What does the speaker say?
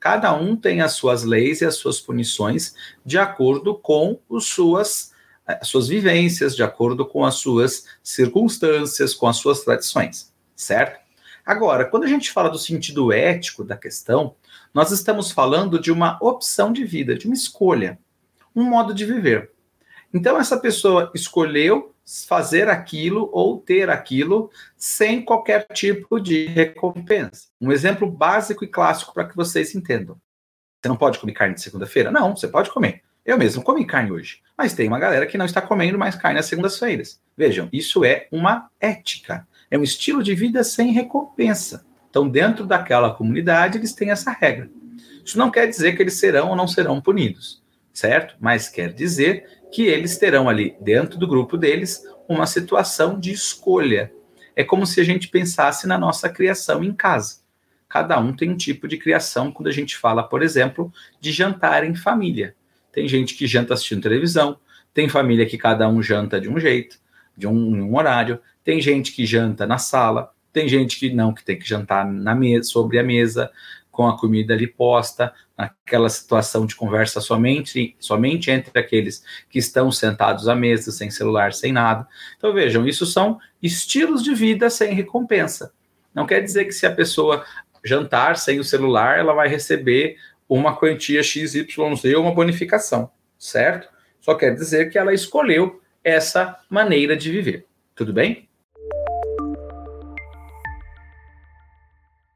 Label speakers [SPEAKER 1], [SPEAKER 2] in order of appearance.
[SPEAKER 1] Cada um tem as suas leis e as suas punições de acordo com as suas, as suas vivências, de acordo com as suas circunstâncias, com as suas tradições, certo? Agora, quando a gente fala do sentido ético da questão, nós estamos falando de uma opção de vida, de uma escolha, um modo de viver. Então, essa pessoa escolheu fazer aquilo ou ter aquilo sem qualquer tipo de recompensa. Um exemplo básico e clássico para que vocês entendam. Você não pode comer carne de segunda-feira? Não, você pode comer. Eu mesmo comi carne hoje, mas tem uma galera que não está comendo mais carne às segundas-feiras. Vejam, isso é uma ética, é um estilo de vida sem recompensa. Então, dentro daquela comunidade, eles têm essa regra. Isso não quer dizer que eles serão ou não serão punidos, certo? Mas quer dizer que eles terão ali, dentro do grupo deles, uma situação de escolha. É como se a gente pensasse na nossa criação em casa. Cada um tem um tipo de criação quando a gente fala, por exemplo, de jantar em família. Tem gente que janta assistindo televisão, tem família que cada um janta de um jeito, de um, um horário, tem gente que janta na sala, tem gente que não, que tem que jantar na sobre a mesa, com a comida ali posta, naquela situação de conversa somente, somente entre aqueles que estão sentados à mesa, sem celular, sem nada. Então vejam, isso são estilos de vida sem recompensa. Não quer dizer que se a pessoa jantar sem o celular, ela vai receber uma quantia XYZ ou uma bonificação, certo? Só quer dizer que ela escolheu essa maneira de viver. Tudo bem?